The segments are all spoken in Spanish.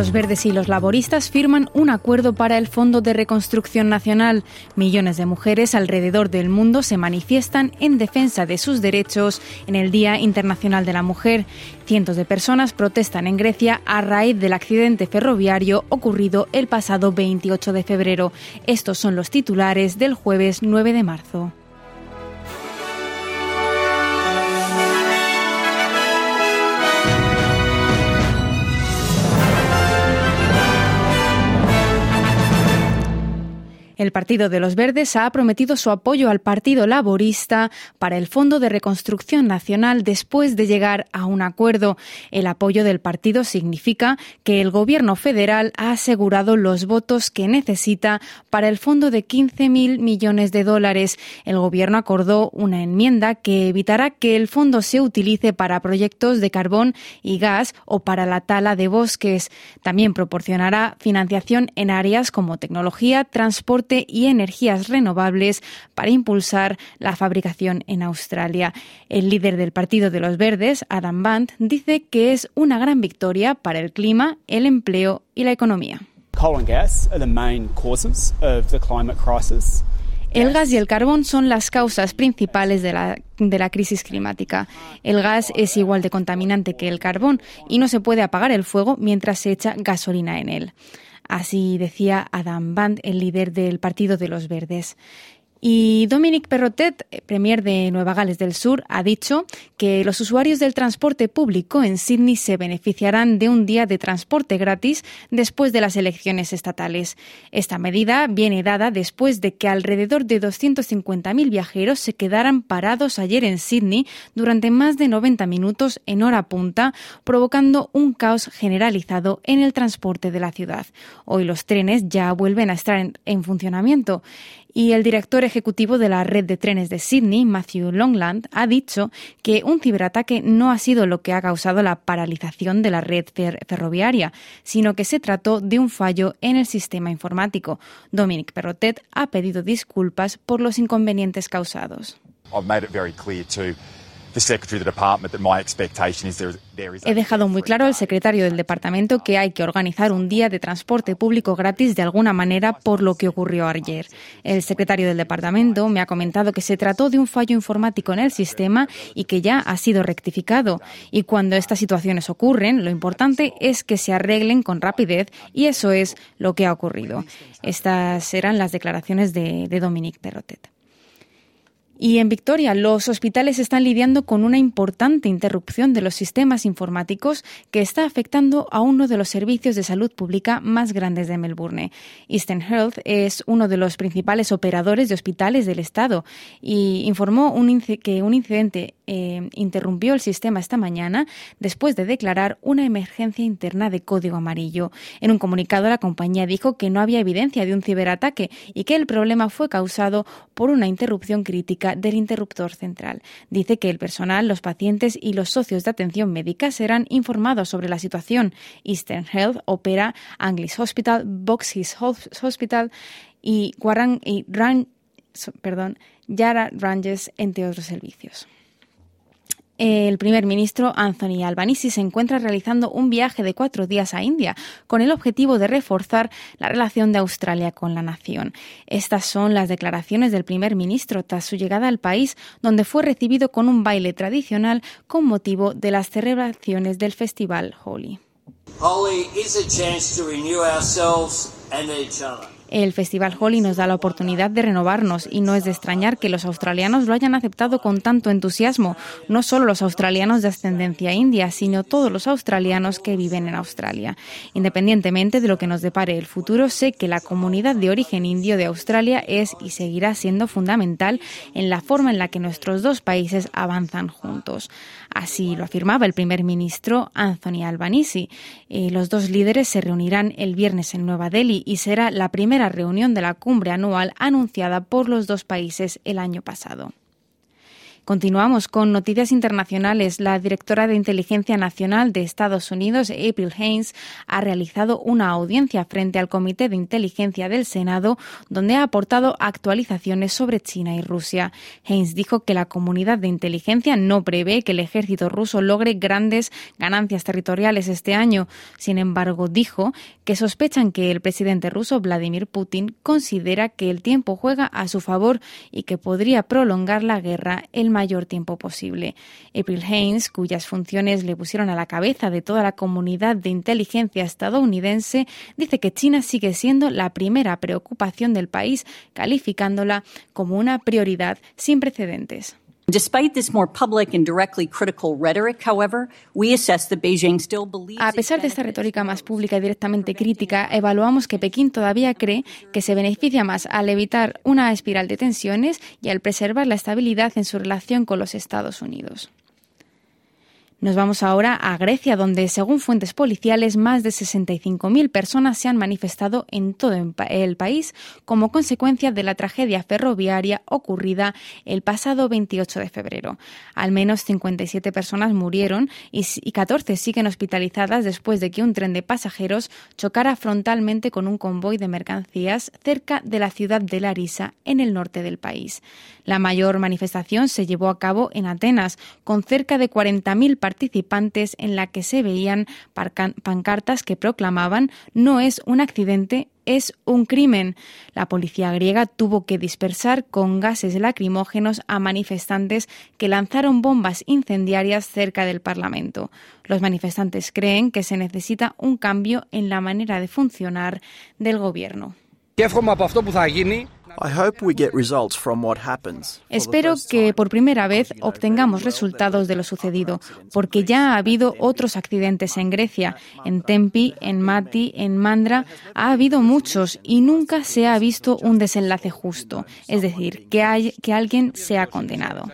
Los verdes y los laboristas firman un acuerdo para el Fondo de Reconstrucción Nacional. Millones de mujeres alrededor del mundo se manifiestan en defensa de sus derechos en el Día Internacional de la Mujer. Cientos de personas protestan en Grecia a raíz del accidente ferroviario ocurrido el pasado 28 de febrero. Estos son los titulares del jueves 9 de marzo. El Partido de los Verdes ha prometido su apoyo al Partido Laborista para el Fondo de Reconstrucción Nacional después de llegar a un acuerdo. El apoyo del partido significa que el Gobierno federal ha asegurado los votos que necesita para el fondo de 15.000 millones de dólares. El Gobierno acordó una enmienda que evitará que el fondo se utilice para proyectos de carbón y gas o para la tala de bosques. También proporcionará financiación en áreas como tecnología, transporte y energías renovables para impulsar la fabricación en Australia. El líder del Partido de los Verdes, Adam Band, dice que es una gran victoria para el clima, el empleo y la economía. El gas y el carbón son las causas principales de la, de la, crisis climática. El gas es igual de contaminante que el carbón y no se puede apagar el fuego mientras se echa gasolina en él. Así decía Adam Band, el líder del Partido de los Verdes. Y Dominic Perrotet, premier de Nueva Gales del Sur, ha dicho que los usuarios del transporte público en Sydney se beneficiarán de un día de transporte gratis después de las elecciones estatales. Esta medida viene dada después de que alrededor de 250.000 viajeros se quedaran parados ayer en Sydney durante más de 90 minutos en hora punta, provocando un caos generalizado en el transporte de la ciudad. Hoy los trenes ya vuelven a estar en funcionamiento. Y el director ejecutivo de la red de trenes de Sydney, Matthew Longland, ha dicho que un ciberataque no ha sido lo que ha causado la paralización de la red ferroviaria, sino que se trató de un fallo en el sistema informático. Dominic Perrotet ha pedido disculpas por los inconvenientes causados. He dejado muy claro al secretario del departamento que hay que organizar un día de transporte público gratis de alguna manera por lo que ocurrió ayer. El secretario del departamento me ha comentado que se trató de un fallo informático en el sistema y que ya ha sido rectificado. Y cuando estas situaciones ocurren, lo importante es que se arreglen con rapidez y eso es lo que ha ocurrido. Estas eran las declaraciones de, de Dominique Perrotet. Y en Victoria, los hospitales están lidiando con una importante interrupción de los sistemas informáticos que está afectando a uno de los servicios de salud pública más grandes de Melbourne. Eastern Health es uno de los principales operadores de hospitales del Estado y informó que un incidente eh, interrumpió el sistema esta mañana después de declarar una emergencia interna de código amarillo. En un comunicado, la compañía dijo que no había evidencia de un ciberataque y que el problema fue causado por una interrupción crítica del interruptor central. Dice que el personal, los pacientes y los socios de atención médica serán informados sobre la situación. Eastern Health opera Anglis Hospital, Box Hospital y, Warren y perdón, Yara Ranges, entre otros servicios. El primer ministro Anthony Albanese se encuentra realizando un viaje de cuatro días a India con el objetivo de reforzar la relación de Australia con la nación. Estas son las declaraciones del primer ministro tras su llegada al país, donde fue recibido con un baile tradicional con motivo de las celebraciones del festival Holi. El Festival Holi nos da la oportunidad de renovarnos y no es de extrañar que los australianos lo hayan aceptado con tanto entusiasmo, no solo los australianos de ascendencia india, sino todos los australianos que viven en Australia. Independientemente de lo que nos depare el futuro, sé que la comunidad de origen indio de Australia es y seguirá siendo fundamental en la forma en la que nuestros dos países avanzan juntos. Así lo afirmaba el primer ministro Anthony Albanese. Eh, los dos líderes se reunirán el viernes en Nueva Delhi y será la primera reunión de la cumbre anual anunciada por los dos países el año pasado. Continuamos con noticias internacionales. La directora de Inteligencia Nacional de Estados Unidos, April Haynes, ha realizado una audiencia frente al Comité de Inteligencia del Senado, donde ha aportado actualizaciones sobre China y Rusia. Haynes dijo que la comunidad de inteligencia no prevé que el ejército ruso logre grandes ganancias territoriales este año. Sin embargo, dijo que sospechan que el presidente ruso Vladimir Putin considera que el tiempo juega a su favor y que podría prolongar la guerra el mayor tiempo posible. April Haynes, cuyas funciones le pusieron a la cabeza de toda la comunidad de inteligencia estadounidense, dice que China sigue siendo la primera preocupación del país, calificándola como una prioridad sin precedentes. A pesar de esta retórica más pública y directamente crítica, evaluamos que Pekín todavía cree que se beneficia más al evitar una espiral de tensiones y al preservar la estabilidad en su relación con los Estados Unidos. Nos vamos ahora a Grecia, donde, según fuentes policiales, más de 65.000 personas se han manifestado en todo el país como consecuencia de la tragedia ferroviaria ocurrida el pasado 28 de febrero. Al menos 57 personas murieron y 14 siguen hospitalizadas después de que un tren de pasajeros chocara frontalmente con un convoy de mercancías cerca de la ciudad de Larisa, en el norte del país. La mayor manifestación se llevó a cabo en Atenas, con cerca de 40.000 participantes en la que se veían pancartas que proclamaban no es un accidente, es un crimen. La policía griega tuvo que dispersar con gases lacrimógenos a manifestantes que lanzaron bombas incendiarias cerca del Parlamento. Los manifestantes creen que se necesita un cambio en la manera de funcionar del gobierno. Espero que por primera vez obtengamos resultados de lo sucedido, porque ya ha habido otros accidentes en Grecia, en Tempi, en Mati, en Mandra, ha habido muchos y nunca se ha visto un desenlace justo, es decir, que, hay, que alguien sea condenado.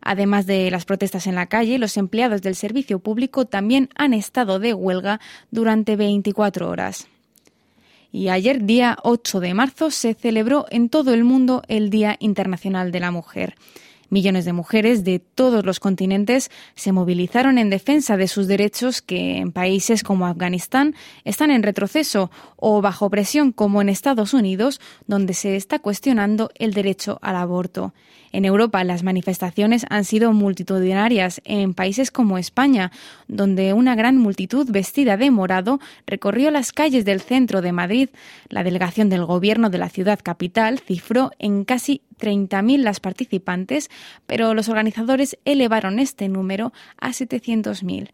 Además de las protestas en la calle, los empleados del servicio público también han estado de huelga durante 24 horas. Y ayer, día 8 de marzo, se celebró en todo el mundo el Día Internacional de la Mujer. Millones de mujeres de todos los continentes se movilizaron en defensa de sus derechos que en países como Afganistán están en retroceso o bajo presión como en Estados Unidos, donde se está cuestionando el derecho al aborto. En Europa las manifestaciones han sido multitudinarias en países como España, donde una gran multitud vestida de morado recorrió las calles del centro de Madrid. La delegación del gobierno de la ciudad capital cifró en casi 30.000 las participantes, pero los organizadores elevaron este número a 700.000.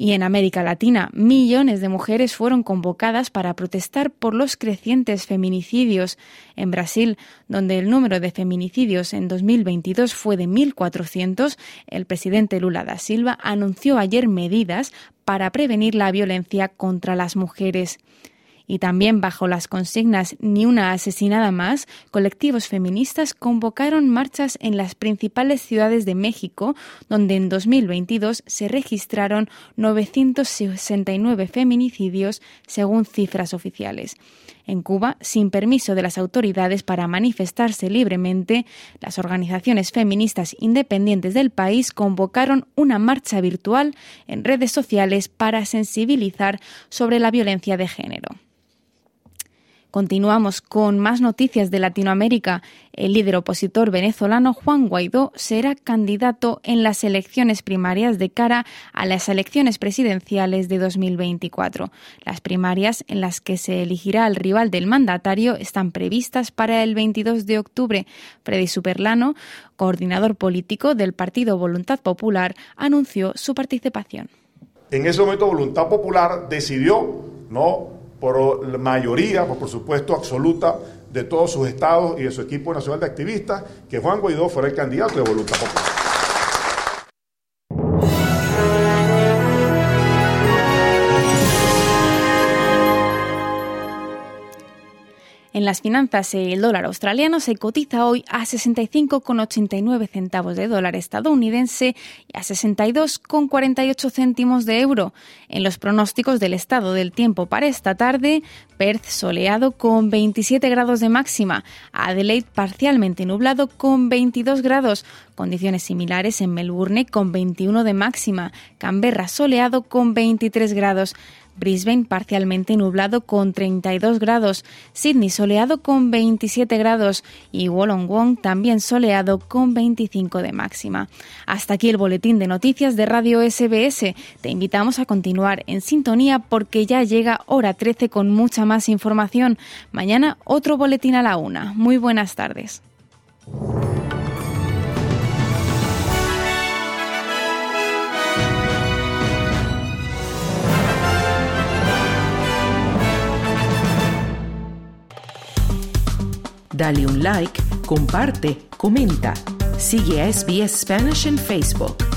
Y en América Latina, millones de mujeres fueron convocadas para protestar por los crecientes feminicidios. En Brasil, donde el número de feminicidios en 2022 fue de 1.400, el presidente Lula da Silva anunció ayer medidas para prevenir la violencia contra las mujeres y también bajo las consignas Ni una asesinada más, colectivos feministas convocaron marchas en las principales ciudades de México, donde en 2022 se registraron 969 feminicidios según cifras oficiales. En Cuba, sin permiso de las autoridades para manifestarse libremente, las organizaciones feministas independientes del país convocaron una marcha virtual en redes sociales para sensibilizar sobre la violencia de género. Continuamos con más noticias de Latinoamérica. El líder opositor venezolano Juan Guaidó será candidato en las elecciones primarias de cara a las elecciones presidenciales de 2024. Las primarias en las que se elegirá al rival del mandatario están previstas para el 22 de octubre. Freddy Superlano, coordinador político del Partido Voluntad Popular, anunció su participación. En ese momento Voluntad Popular decidió no por la mayoría, por supuesto absoluta, de todos sus estados y de su equipo nacional de activistas, que Juan Guaidó fuera el candidato de Voluntad Popular. En las finanzas, el dólar australiano se cotiza hoy a 65,89 centavos de dólar estadounidense y a 62,48 céntimos de euro. En los pronósticos del estado del tiempo para esta tarde, Perth soleado con 27 grados de máxima, Adelaide parcialmente nublado con 22 grados, condiciones similares en Melbourne con 21 de máxima, Canberra soleado con 23 grados, Brisbane parcialmente nublado con 32 grados, Sydney soleado con 27 grados. Y Wollongong también soleado con 25 de máxima. Hasta aquí el boletín de noticias de Radio SBS. Te invitamos a continuar en sintonía porque ya llega hora 13 con mucha más información. Mañana otro boletín a la una. Muy buenas tardes. Dale un like, comparte, comenta. Sigue a SBS Spanish en Facebook.